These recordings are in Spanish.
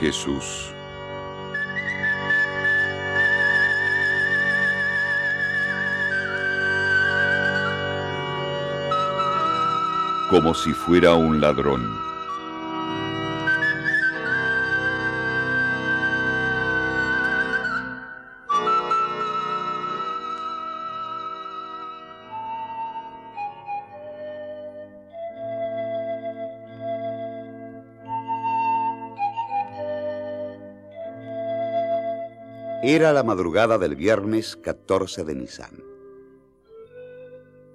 Jesús? Como si fuera un ladrón. Era la madrugada del viernes 14 de Nisan.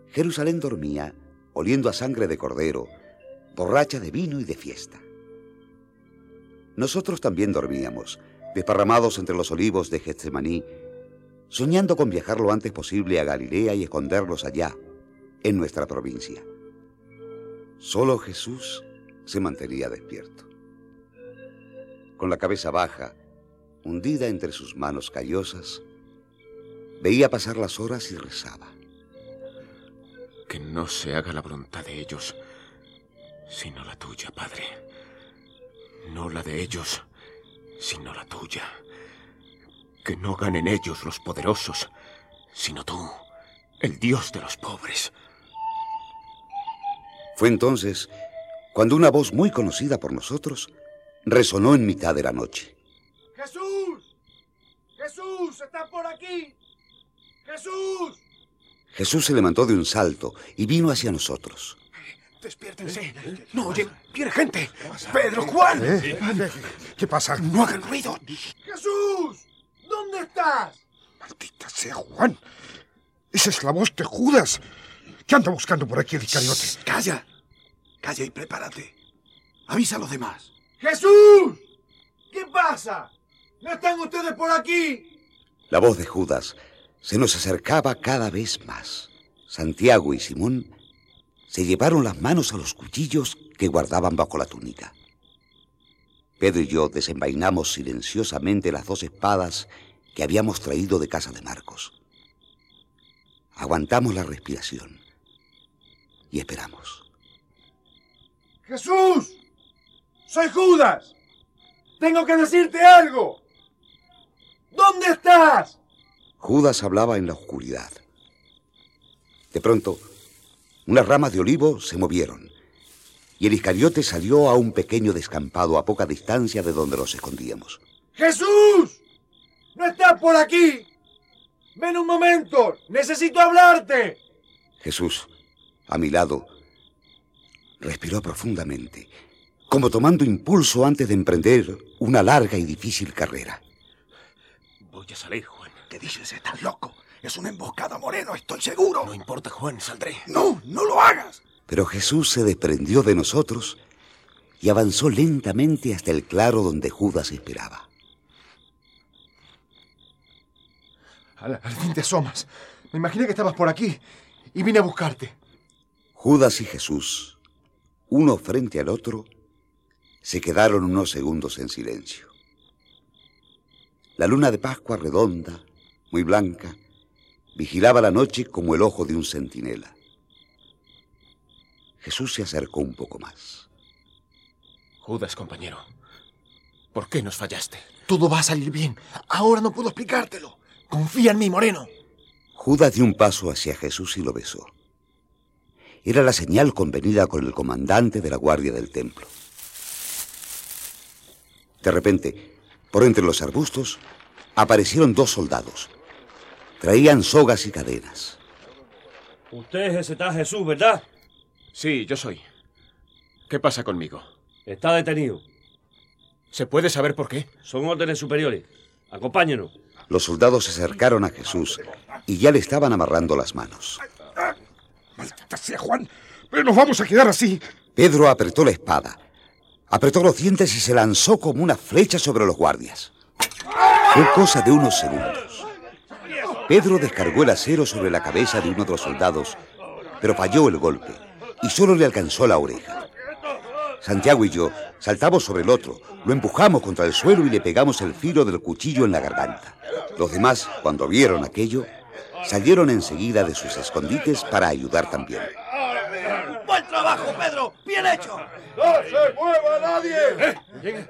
Jerusalén dormía, oliendo a sangre de cordero, borracha de vino y de fiesta. Nosotros también dormíamos, desparramados entre los olivos de Getsemaní, soñando con viajar lo antes posible a Galilea y escondernos allá, en nuestra provincia. Solo Jesús se mantenía despierto. Con la cabeza baja, hundida entre sus manos callosas, veía pasar las horas y rezaba. Que no se haga la voluntad de ellos, sino la tuya, Padre. No la de ellos, sino la tuya. Que no ganen ellos los poderosos, sino tú, el Dios de los pobres. Fue entonces cuando una voz muy conocida por nosotros resonó en mitad de la noche. ¡Jesús! ¡Jesús! ¡Está por aquí! ¡Jesús! Jesús se levantó de un salto y vino hacia nosotros. Despiértense. No oye, viene gente. Pedro, Juan. ¿Eh? ¿Qué pasa? No hagan ruido. ¡Jesús! ¿Dónde estás? Maldita sea, Juan. Esa es la voz de Judas. ¿Qué anda buscando por aquí el Iscariote? Calla. Calla y prepárate. Avisa a los demás. ¡Jesús! ¿Qué pasa? ¿No están ustedes por aquí? La voz de Judas se nos acercaba cada vez más. Santiago y Simón se llevaron las manos a los cuchillos que guardaban bajo la túnica. Pedro y yo desenvainamos silenciosamente las dos espadas que habíamos traído de casa de Marcos. Aguantamos la respiración y esperamos. ¡Jesús! ¡Soy Judas! ¡Tengo que decirte algo! Judas hablaba en la oscuridad. De pronto, unas ramas de olivo se movieron y el Iscariote salió a un pequeño descampado a poca distancia de donde nos escondíamos. ¡Jesús! ¡No estás por aquí! ¡Ven un momento! ¡Necesito hablarte! Jesús, a mi lado, respiró profundamente, como tomando impulso antes de emprender una larga y difícil carrera. Voy a salir, Juan. ¿Qué dices? Estás loco. Es una emboscada, Moreno, estoy seguro. No importa, Juan, saldré. No, no lo hagas. Pero Jesús se desprendió de nosotros y avanzó lentamente hasta el claro donde Judas esperaba. Al, al fin te asomas. Me imaginé que estabas por aquí y vine a buscarte. Judas y Jesús, uno frente al otro, se quedaron unos segundos en silencio. La luna de Pascua redonda, muy blanca, vigilaba la noche como el ojo de un centinela. Jesús se acercó un poco más. Judas, compañero, ¿por qué nos fallaste? Todo va a salir bien. Ahora no puedo explicártelo. Confía en mí, Moreno. Judas dio un paso hacia Jesús y lo besó. Era la señal convenida con el comandante de la guardia del templo. De repente, por entre los arbustos, aparecieron dos soldados. Traían sogas y cadenas. Usted es ese tal Jesús, ¿verdad? Sí, yo soy. ¿Qué pasa conmigo? Está detenido. ¿Se puede saber por qué? Son órdenes superiores. Acompáñenos. Los soldados se acercaron a Jesús y ya le estaban amarrando las manos. Maldita sea, Juan. Pero nos vamos a quedar así. Pedro apretó la espada, apretó los dientes y se lanzó como una flecha sobre los guardias. Fue cosa de unos segundos. Pedro descargó el acero sobre la cabeza de uno de los soldados, pero falló el golpe y solo le alcanzó la oreja. Santiago y yo saltamos sobre el otro, lo empujamos contra el suelo y le pegamos el filo del cuchillo en la garganta. Los demás, cuando vieron aquello, salieron enseguida de sus escondites para ayudar también. Buen trabajo, Pedro. Bien hecho. ¡No se mueva nadie!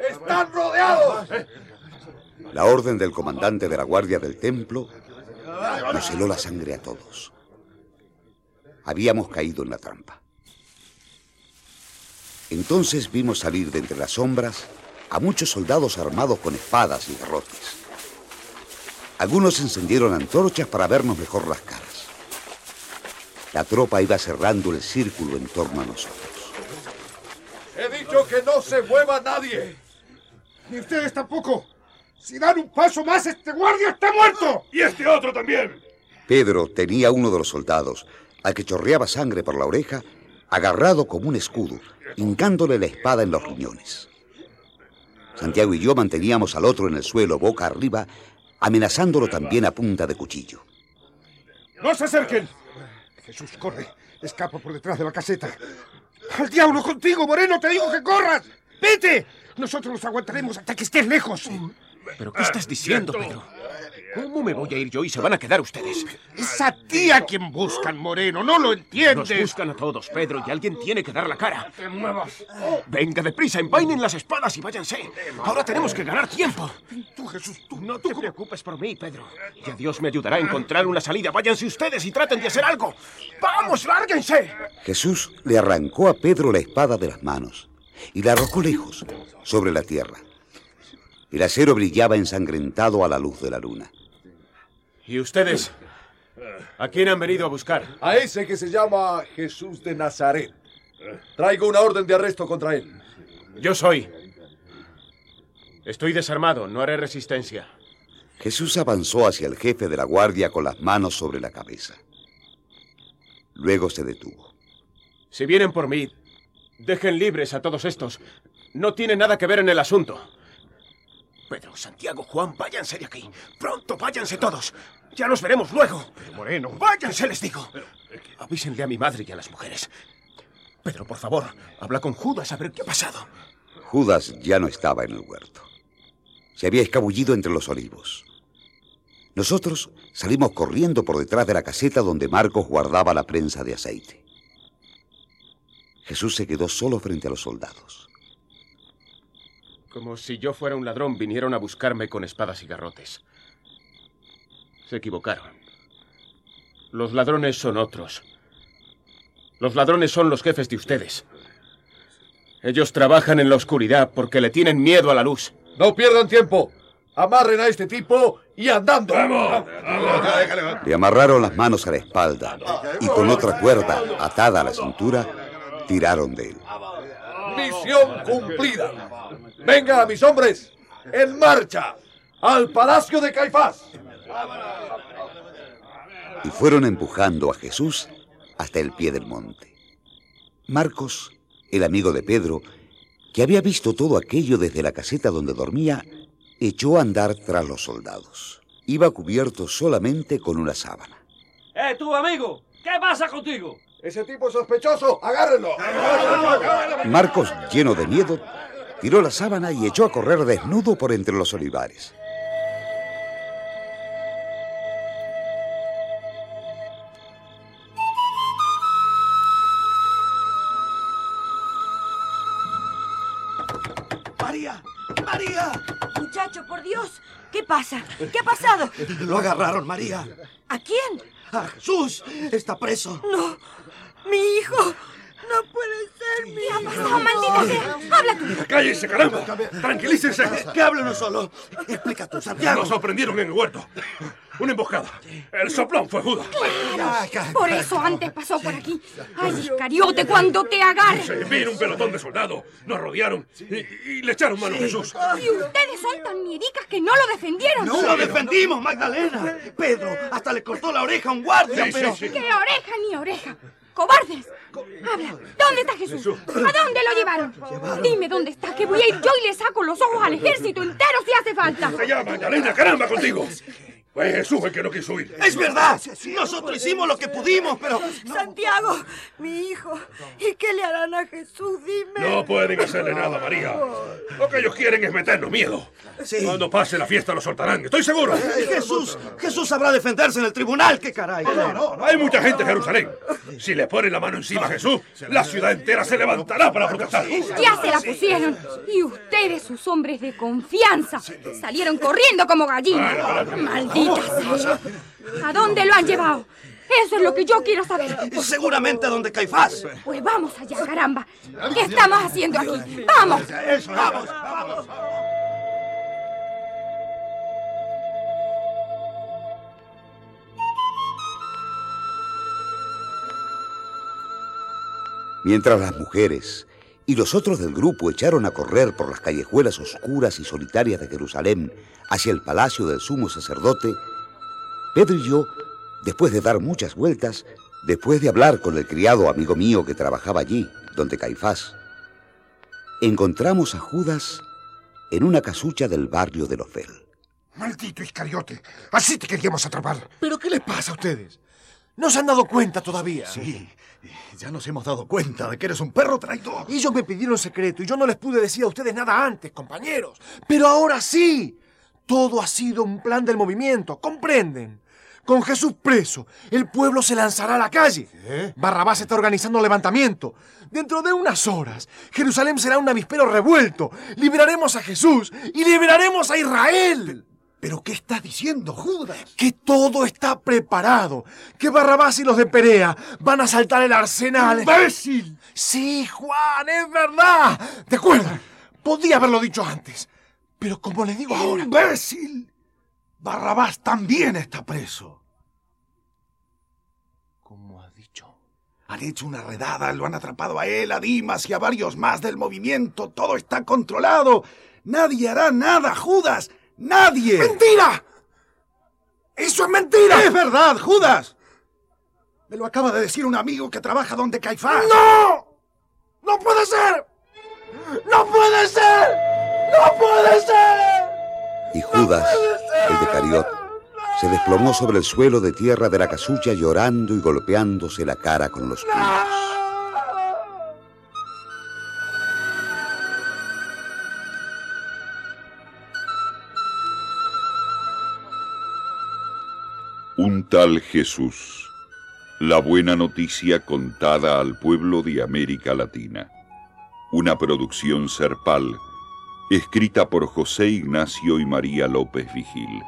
¡Están rodeados! La orden del comandante de la guardia del templo nos heló la sangre a todos. Habíamos caído en la trampa. Entonces vimos salir de entre las sombras a muchos soldados armados con espadas y garrotes. Algunos encendieron antorchas para vernos mejor las caras. La tropa iba cerrando el círculo en torno a nosotros. He dicho que no se mueva nadie. Ni ustedes tampoco. Si dan un paso más, este guardia está muerto. Y este otro también. Pedro tenía uno de los soldados, al que chorreaba sangre por la oreja, agarrado como un escudo, hincándole la espada en los riñones. Santiago y yo manteníamos al otro en el suelo, boca arriba, amenazándolo también a punta de cuchillo. ¡No se acerquen! Jesús, corre. Escapa por detrás de la caseta. ¡Al diablo contigo, Moreno! ¡Te digo que corras! ¡Vete! Nosotros los aguantaremos hasta que estés lejos. ¿Pero qué estás diciendo, Pedro? ¿Cómo me voy a ir yo y se van a quedar ustedes? Es a ti a quien buscan, Moreno. ¿No lo entiendes? Nos buscan a todos, Pedro, y alguien tiene que dar la cara. te muevas. Venga, deprisa, envainen las espadas y váyanse. Ahora tenemos que ganar tiempo. Tú, Jesús, tú. No te preocupes por mí, Pedro. Ya Dios me ayudará a encontrar una salida. Váyanse ustedes y traten de hacer algo. ¡Vamos, lárguense! Jesús le arrancó a Pedro la espada de las manos y la arrojó lejos, sobre la tierra. El acero brillaba ensangrentado a la luz de la luna. ¿Y ustedes? ¿A quién han venido a buscar? A ese que se llama Jesús de Nazaret. Traigo una orden de arresto contra él. Yo soy. Estoy desarmado, no haré resistencia. Jesús avanzó hacia el jefe de la guardia con las manos sobre la cabeza. Luego se detuvo. Si vienen por mí, dejen libres a todos estos. No tiene nada que ver en el asunto. Pedro, Santiago, Juan, váyanse de aquí. Pronto, váyanse todos. Ya nos veremos luego. Moreno. Váyanse, les digo. Avísenle a mi madre y a las mujeres. Pedro, por favor, habla con Judas a ver qué ha pasado. Judas ya no estaba en el huerto. Se había escabullido entre los olivos. Nosotros salimos corriendo por detrás de la caseta donde Marcos guardaba la prensa de aceite. Jesús se quedó solo frente a los soldados. Como si yo fuera un ladrón, vinieron a buscarme con espadas y garrotes. Se equivocaron. Los ladrones son otros. Los ladrones son los jefes de ustedes. Ellos trabajan en la oscuridad porque le tienen miedo a la luz. No pierdan tiempo. Amarren a este tipo y andando. Le amarraron las manos a la espalda y con otra cuerda atada a la cintura, tiraron de él. Misión cumplida. Venga, mis hombres, en marcha al palacio de Caifás. Y fueron empujando a Jesús hasta el pie del monte. Marcos, el amigo de Pedro, que había visto todo aquello desde la caseta donde dormía, echó a andar tras los soldados. Iba cubierto solamente con una sábana. ¡Eh, tú, amigo! ¿Qué pasa contigo? Ese tipo es sospechoso, agárrenlo. Marcos, lleno de miedo, tiró la sábana y echó a correr desnudo por entre los olivares. María, María. Muchacho, por Dios, ¿qué pasa? ¿Qué ha pasado? Lo agarraron, María. ¿A quién? A Jesús está preso. No, mi hijo. No puede ser ¿Qué ha pasado, maldita sea? Habla tú. ¡Cállense, caramba! ¡Tranquilícense! Que hable uno solo. Explica tú, Santiago. Nos sorprendieron en el huerto. Una emboscada. El soplón fue Judas. Por eso antes pasó por aquí. Ay, Iscariote, cuando te agarre. Se vino un pelotón de soldados. Nos rodearon y, y le echaron mano a Jesús. Y ustedes son tan miericas que no lo defendieron. No lo defendimos, Magdalena. Pedro hasta le cortó la oreja a un guardia, Sí, pero... sí, sí. ¡Qué oreja ni oreja! ¡Cobardes! Habla, ¿dónde está Jesús? ¿A dónde lo llevaron? Dime dónde está, que voy a ir yo y le saco los ojos al ejército entero si hace falta. Se llama Magdalena, caramba contigo. Fue Jesús el que no quiso ir. ¡Es verdad! Nosotros hicimos lo que pudimos, pero... Santiago, mi hijo. ¿Y qué le harán a Jesús? Dime. No pueden hacerle nada, María. Lo que ellos quieren es meternos miedo. Cuando pase la fiesta lo soltarán, estoy seguro. Jesús, Jesús sabrá defenderse en el tribunal, qué caray. Hay mucha gente en Jerusalén. Si le ponen la mano encima a Jesús, la ciudad entera se levantará para protestar. Ya se la pusieron. Y ustedes, sus hombres de confianza, salieron corriendo como gallinas. Maldita ¿A dónde lo han llevado? Eso es lo que yo quiero saber. Seguramente a donde Caifás. Pues vamos allá, caramba. ¿Qué estamos haciendo aquí? ¡Vamos! Eso, vamos, vamos. Mientras las mujeres y los otros del grupo echaron a correr por las callejuelas oscuras y solitarias de Jerusalén hacia el palacio del sumo sacerdote, Pedro y yo, después de dar muchas vueltas, después de hablar con el criado amigo mío que trabajaba allí, donde Caifás, encontramos a Judas en una casucha del barrio de Lofel. Maldito Iscariote, así te queríamos atrapar. ¿Pero qué les pasa a ustedes? ¿No se han dado cuenta todavía? Sí, ya nos hemos dado cuenta de que eres un perro traidor. Ellos me pidieron secreto y yo no les pude decir a ustedes nada antes, compañeros. Pero ahora sí. Todo ha sido un plan del movimiento, ¿comprenden? Con Jesús preso, el pueblo se lanzará a la calle. Barrabás está organizando un levantamiento. Dentro de unas horas, Jerusalén será un avispero revuelto. Liberaremos a Jesús y liberaremos a Israel. ¿Pero qué estás diciendo, Judas? Que todo está preparado. Que Barrabás y los de Perea van a saltar el arsenal. ¡Imbécil! Sí, Juan, es verdad. ¿De acuerdo? Podía haberlo dicho antes. Pero como le digo ahora... ¡Imbécil! Barrabás también está preso. ¿Cómo ha dicho? Han hecho una redada, lo han atrapado a él, a Dimas y a varios más del movimiento. Todo está controlado. Nadie hará nada, Judas. ¡Nadie! ¡Mentira! ¡Eso es mentira! ¡Es verdad, Judas! Me lo acaba de decir un amigo que trabaja donde Caifás. ¡No! ¡No puede ser! ¡No puede ser! ¡No puede ser! Y Judas, el de Cariot, se desplomó sobre el suelo de tierra de la casucha llorando y golpeándose la cara con los puños. Un tal Jesús. La buena noticia contada al pueblo de América Latina. Una producción serpal, escrita por José Ignacio y María López Vigil.